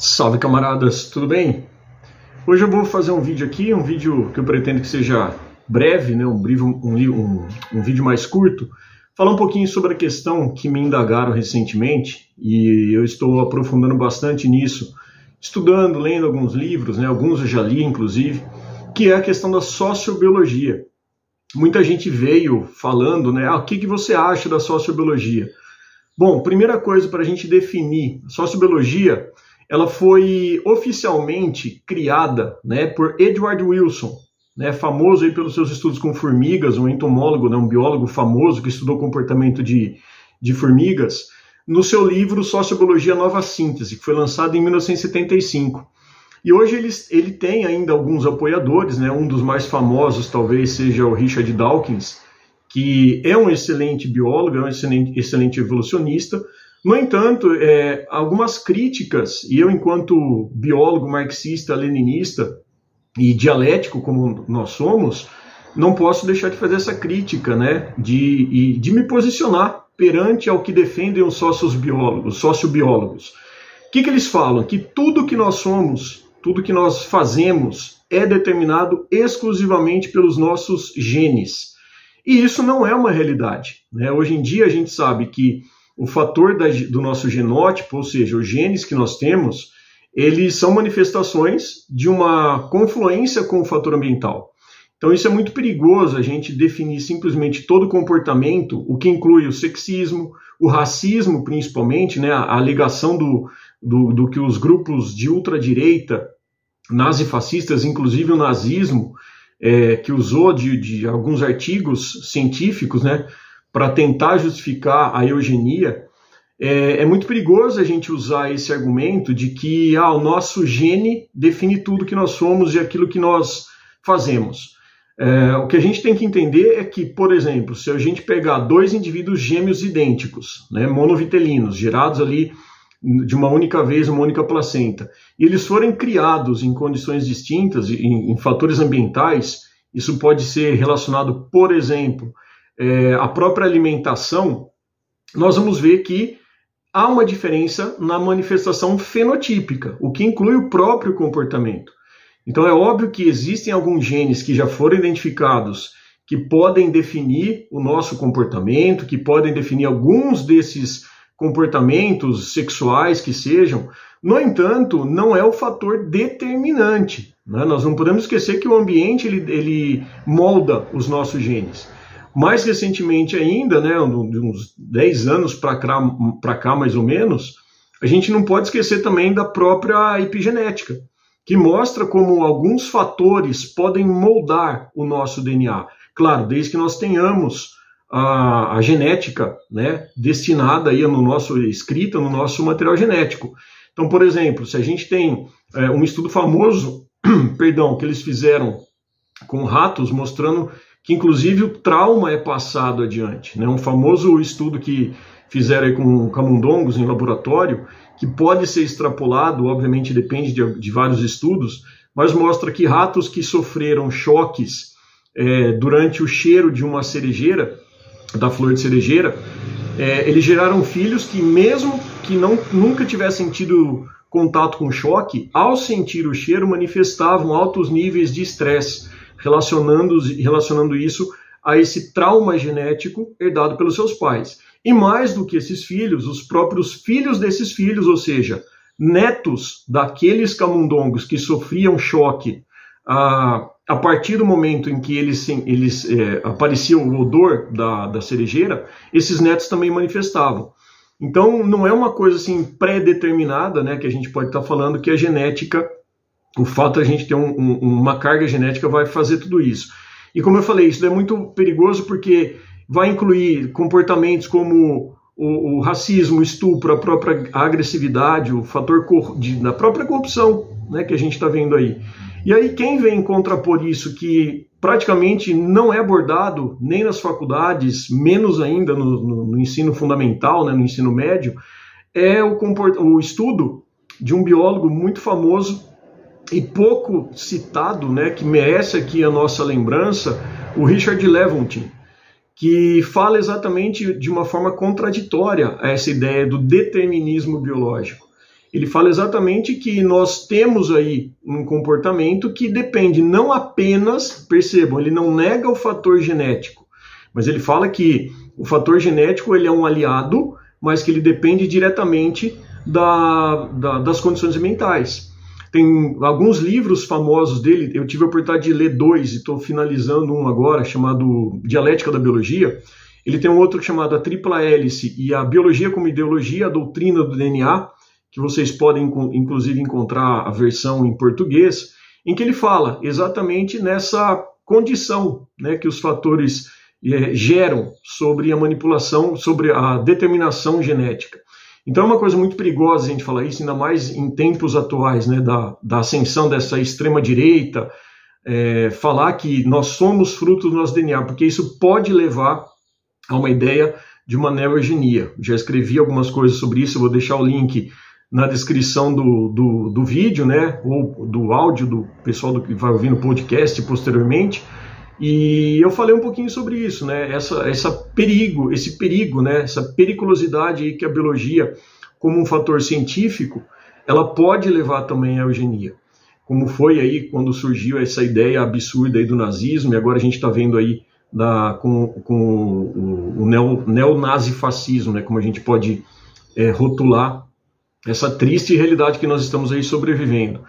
Salve camaradas, tudo bem? Hoje eu vou fazer um vídeo aqui, um vídeo que eu pretendo que seja breve, né, um, um, um, um vídeo mais curto, falar um pouquinho sobre a questão que me indagaram recentemente e eu estou aprofundando bastante nisso, estudando, lendo alguns livros, né, alguns eu já li inclusive, que é a questão da sociobiologia. Muita gente veio falando, né, ah, o que, que você acha da sociobiologia? Bom, primeira coisa para a gente definir, sociobiologia ela foi oficialmente criada né, por Edward Wilson, né, famoso aí pelos seus estudos com formigas, um entomólogo, né, um biólogo famoso que estudou comportamento de, de formigas, no seu livro Sociobiologia Nova Síntese, que foi lançado em 1975. E hoje ele, ele tem ainda alguns apoiadores, né, um dos mais famosos talvez seja o Richard Dawkins, que é um excelente biólogo, é um excelente, excelente evolucionista, no entanto, é, algumas críticas, e eu, enquanto biólogo marxista, leninista e dialético como nós somos, não posso deixar de fazer essa crítica, né, de, de me posicionar perante ao que defendem os sociobiólogos. sociobiólogos. O que, que eles falam? Que tudo que nós somos, tudo que nós fazemos, é determinado exclusivamente pelos nossos genes. E isso não é uma realidade. Né? Hoje em dia a gente sabe que o fator da, do nosso genótipo, ou seja, os genes que nós temos, eles são manifestações de uma confluência com o fator ambiental. Então isso é muito perigoso a gente definir simplesmente todo comportamento, o que inclui o sexismo, o racismo principalmente, né, a alegação do, do, do que os grupos de ultradireita, nazifascistas, inclusive o nazismo, é, que usou de, de alguns artigos científicos, né, para tentar justificar a eugenia, é, é, muito perigoso a gente usar esse argumento de que ah, o nosso gene define tudo que nós somos e aquilo que nós fazemos. É, o que a gente tem que entender é que, por exemplo, se a gente pegar dois indivíduos gêmeos idênticos, né, monovitelinos, gerados ali de uma única vez, uma única placenta, e eles forem criados em condições distintas, em, em fatores ambientais, isso pode ser relacionado, por exemplo, é, a própria alimentação, nós vamos ver que há uma diferença na manifestação fenotípica, o que inclui o próprio comportamento. Então é óbvio que existem alguns genes que já foram identificados que podem definir o nosso comportamento, que podem definir alguns desses comportamentos sexuais que sejam. No entanto, não é o fator determinante. Né? Nós não podemos esquecer que o ambiente ele, ele molda os nossos genes. Mais recentemente ainda, né, de uns 10 anos para cá, cá mais ou menos, a gente não pode esquecer também da própria epigenética, que mostra como alguns fatores podem moldar o nosso DNA. Claro, desde que nós tenhamos a, a genética né, destinada aí no nosso, escrita no nosso material genético. Então, por exemplo, se a gente tem é, um estudo famoso, perdão, que eles fizeram com ratos, mostrando que inclusive o trauma é passado adiante. Né? Um famoso estudo que fizeram com camundongos em laboratório, que pode ser extrapolado, obviamente depende de, de vários estudos, mas mostra que ratos que sofreram choques é, durante o cheiro de uma cerejeira, da flor de cerejeira, é, eles geraram filhos que, mesmo que não, nunca tivessem tido contato com choque, ao sentir o cheiro, manifestavam altos níveis de estresse relacionando, relacionando isso a esse trauma genético herdado pelos seus pais. E mais do que esses filhos, os próprios filhos desses filhos, ou seja, netos daqueles camundongos que sofriam choque a, a partir do momento em que eles, eles é, o odor da, da cerejeira, esses netos também manifestavam. Então, não é uma coisa assim pré-determinada, né, que a gente pode estar falando que a genética o fato de a gente ter um, um, uma carga genética vai fazer tudo isso. E como eu falei, isso é muito perigoso porque vai incluir comportamentos como o, o racismo, o estupro, a própria agressividade, o fator de, da própria corrupção né, que a gente está vendo aí. E aí, quem vem contrapor isso, que praticamente não é abordado nem nas faculdades, menos ainda no, no, no ensino fundamental, né, no ensino médio, é o, o estudo de um biólogo muito famoso e pouco citado, né, que merece aqui a nossa lembrança, o Richard Lewontin, que fala exatamente de uma forma contraditória a essa ideia do determinismo biológico. ele fala exatamente que nós temos aí um comportamento que depende não apenas, percebam, ele não nega o fator genético, mas ele fala que o fator genético ele é um aliado, mas que ele depende diretamente da, da, das condições ambientais. Tem alguns livros famosos dele, eu tive a oportunidade de ler dois e estou finalizando um agora, chamado Dialética da Biologia. Ele tem um outro chamado A Tripla Hélice e a Biologia como Ideologia, a Doutrina do DNA, que vocês podem inclusive encontrar a versão em português, em que ele fala exatamente nessa condição né, que os fatores é, geram sobre a manipulação, sobre a determinação genética. Então é uma coisa muito perigosa a gente falar isso, ainda mais em tempos atuais, né, da, da ascensão dessa extrema-direita, é, falar que nós somos fruto do nosso DNA, porque isso pode levar a uma ideia de uma neogenia. Já escrevi algumas coisas sobre isso, vou deixar o link na descrição do, do, do, vídeo, né, ou do áudio do pessoal do que vai ouvir no podcast posteriormente. E eu falei um pouquinho sobre isso, né, essa, essa perigo, esse perigo, né, essa periculosidade que a biologia, como um fator científico, ela pode levar também à eugenia. Como foi aí quando surgiu essa ideia absurda aí do nazismo, e agora a gente está vendo aí da, com, com o, o neo, neonazifascismo, né, como a gente pode é, rotular essa triste realidade que nós estamos aí sobrevivendo.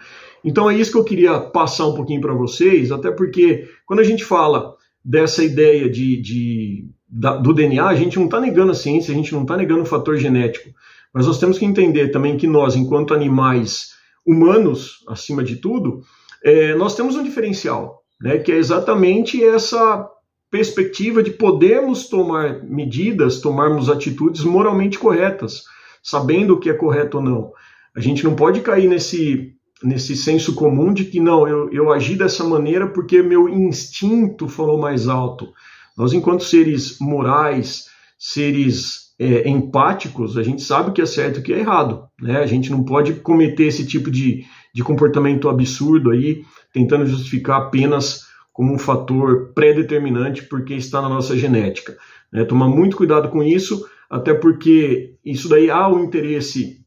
Então é isso que eu queria passar um pouquinho para vocês, até porque quando a gente fala dessa ideia de, de da, do DNA, a gente não está negando a ciência, a gente não está negando o fator genético, mas nós temos que entender também que nós, enquanto animais humanos, acima de tudo, é, nós temos um diferencial, né, que é exatamente essa perspectiva de podermos tomar medidas, tomarmos atitudes moralmente corretas sabendo o que é correto ou não. A gente não pode cair nesse, nesse senso comum de que não, eu, eu agi dessa maneira porque meu instinto falou mais alto. Nós, enquanto seres morais, seres é, empáticos, a gente sabe o que é certo e o que é errado. Né? A gente não pode cometer esse tipo de, de comportamento absurdo aí, tentando justificar apenas como um fator pré-determinante porque está na nossa genética. Né? Tomar muito cuidado com isso, até porque isso daí há um interesse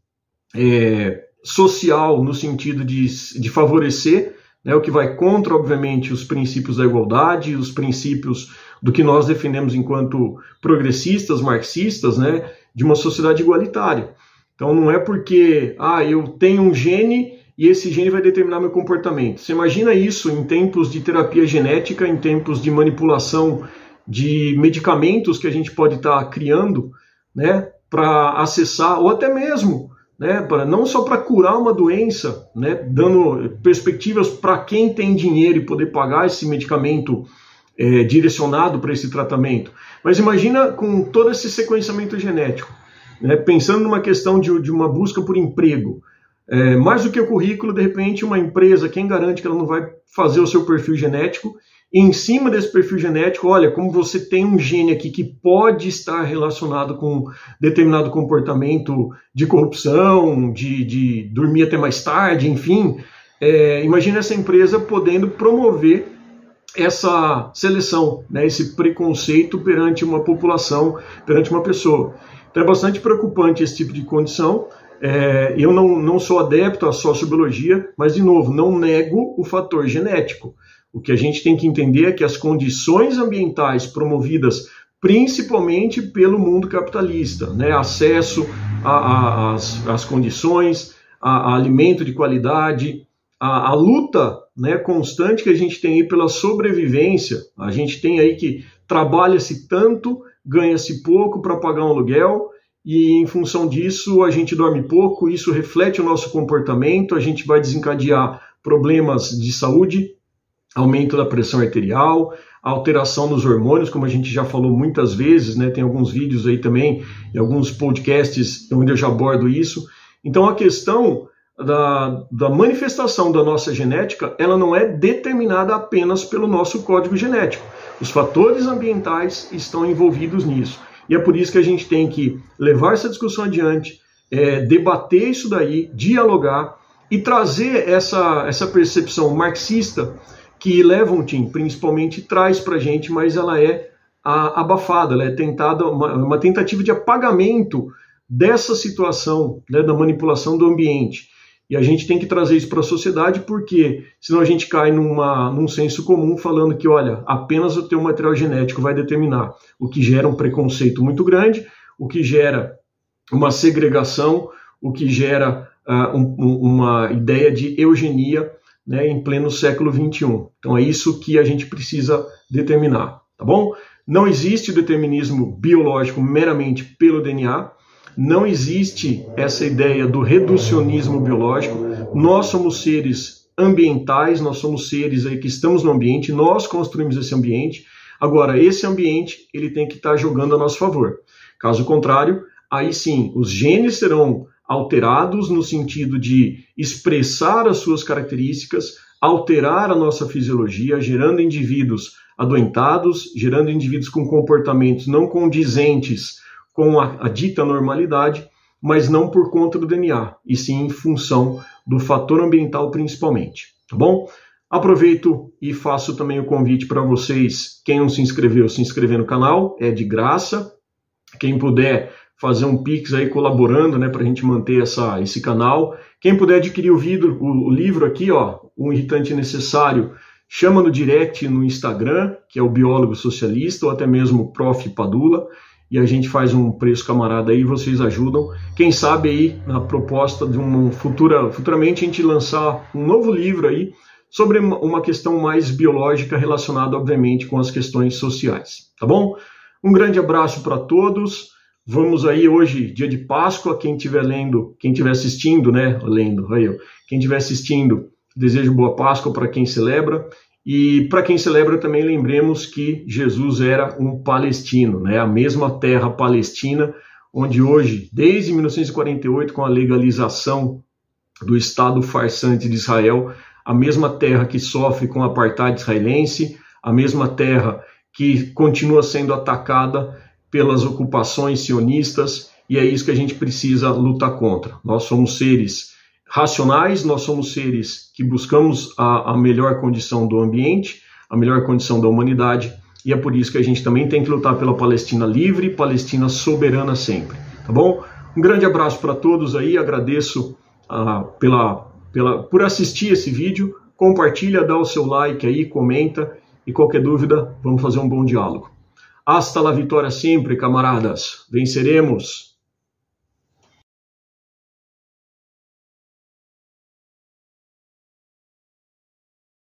é, social no sentido de, de favorecer, né, o que vai contra, obviamente, os princípios da igualdade, os princípios do que nós defendemos enquanto progressistas, marxistas, né, de uma sociedade igualitária. Então não é porque ah, eu tenho um gene e esse gene vai determinar meu comportamento. Você imagina isso em tempos de terapia genética, em tempos de manipulação de medicamentos que a gente pode estar tá criando, né, para acessar, ou até mesmo, né, para não só para curar uma doença, né, dando perspectivas para quem tem dinheiro e poder pagar esse medicamento é, direcionado para esse tratamento. Mas imagina com todo esse sequenciamento genético, né, pensando numa questão de, de uma busca por emprego. É, mais do que o currículo, de repente, uma empresa, quem garante que ela não vai fazer o seu perfil genético em cima desse perfil genético, olha, como você tem um gene aqui que pode estar relacionado com determinado comportamento de corrupção, de, de dormir até mais tarde, enfim. É, imagina essa empresa podendo promover essa seleção, né, esse preconceito perante uma população, perante uma pessoa. Então é bastante preocupante esse tipo de condição. É, eu não, não sou adepto à sociobiologia, mas, de novo, não nego o fator genético. O que a gente tem que entender é que as condições ambientais promovidas principalmente pelo mundo capitalista, né? acesso às condições, a, a, alimento de qualidade, a, a, luta né, constante que a gente tem aí pela sobrevivência. A gente tem aí que trabalha-se tanto, ganha-se pouco para pagar um aluguel, e em função disso a gente dorme pouco, isso reflete o nosso comportamento, a gente vai desencadear problemas de saúde, aumento da pressão arterial, alteração nos hormônios, como a gente já falou muitas vezes, né? Tem alguns vídeos aí também, e alguns podcasts onde eu já abordo isso. Então a questão da, da manifestação da nossa genética, ela não é determinada apenas pelo nosso código genético. Os fatores ambientais estão envolvidos nisso. E é por isso que a gente tem que levar essa discussão adiante, é, debater isso daí, dialogar e trazer essa, essa percepção marxista que Levontin principalmente traz para a gente, mas ela é abafada, ela é tentada, uma, uma tentativa de apagamento dessa situação, né, da manipulação do ambiente. E a gente tem que trazer isso para a sociedade, porque senão a gente cai numa, num senso comum falando que, olha, apenas o teu material genético vai determinar, o que gera um preconceito muito grande, o que gera uma segregação, o que gera uh, um, uma ideia de eugenia né, em pleno século XXI. Então é isso que a gente precisa determinar, tá bom? Não existe determinismo biológico meramente pelo DNA, não existe essa ideia do reducionismo biológico. Nós somos seres ambientais, nós somos seres aí que estamos no ambiente, nós construímos esse ambiente. Agora, esse ambiente ele tem que estar jogando a nosso favor. Caso contrário, aí sim, os genes serão alterados no sentido de expressar as suas características, alterar a nossa fisiologia, gerando indivíduos adoentados, gerando indivíduos com comportamentos não condizentes com a, a dita normalidade, mas não por conta do DNA, e sim em função do fator ambiental principalmente, tá bom? Aproveito e faço também o convite para vocês, quem não se inscreveu, se inscrever no canal, é de graça. Quem puder fazer um Pix aí colaborando, né, para a gente manter essa, esse canal. Quem puder adquirir o, vidro, o, o livro aqui, ó, Um Irritante Necessário, chama no direct no Instagram, que é o Biólogo Socialista, ou até mesmo o Prof. Padula e a gente faz um preço camarada aí, vocês ajudam. Quem sabe aí na proposta de uma futura, futuramente a gente lançar um novo livro aí sobre uma questão mais biológica relacionada, obviamente, com as questões sociais, tá bom? Um grande abraço para todos. Vamos aí hoje, dia de Páscoa, quem estiver lendo, quem estiver assistindo, né? Lendo, aí, ó. quem estiver assistindo, desejo boa Páscoa para quem celebra. E para quem celebra também lembremos que Jesus era um palestino, né? A mesma terra palestina onde hoje, desde 1948, com a legalização do Estado farsante de Israel, a mesma terra que sofre com o apartheid israelense, a mesma terra que continua sendo atacada pelas ocupações sionistas, e é isso que a gente precisa lutar contra. Nós somos seres racionais, nós somos seres que buscamos a, a melhor condição do ambiente, a melhor condição da humanidade, e é por isso que a gente também tem que lutar pela Palestina livre, Palestina soberana sempre, tá bom? Um grande abraço para todos aí, agradeço uh, pela, pela, por assistir esse vídeo, compartilha, dá o seu like aí, comenta, e qualquer dúvida, vamos fazer um bom diálogo. Hasta la vitória sempre, camaradas! Venceremos!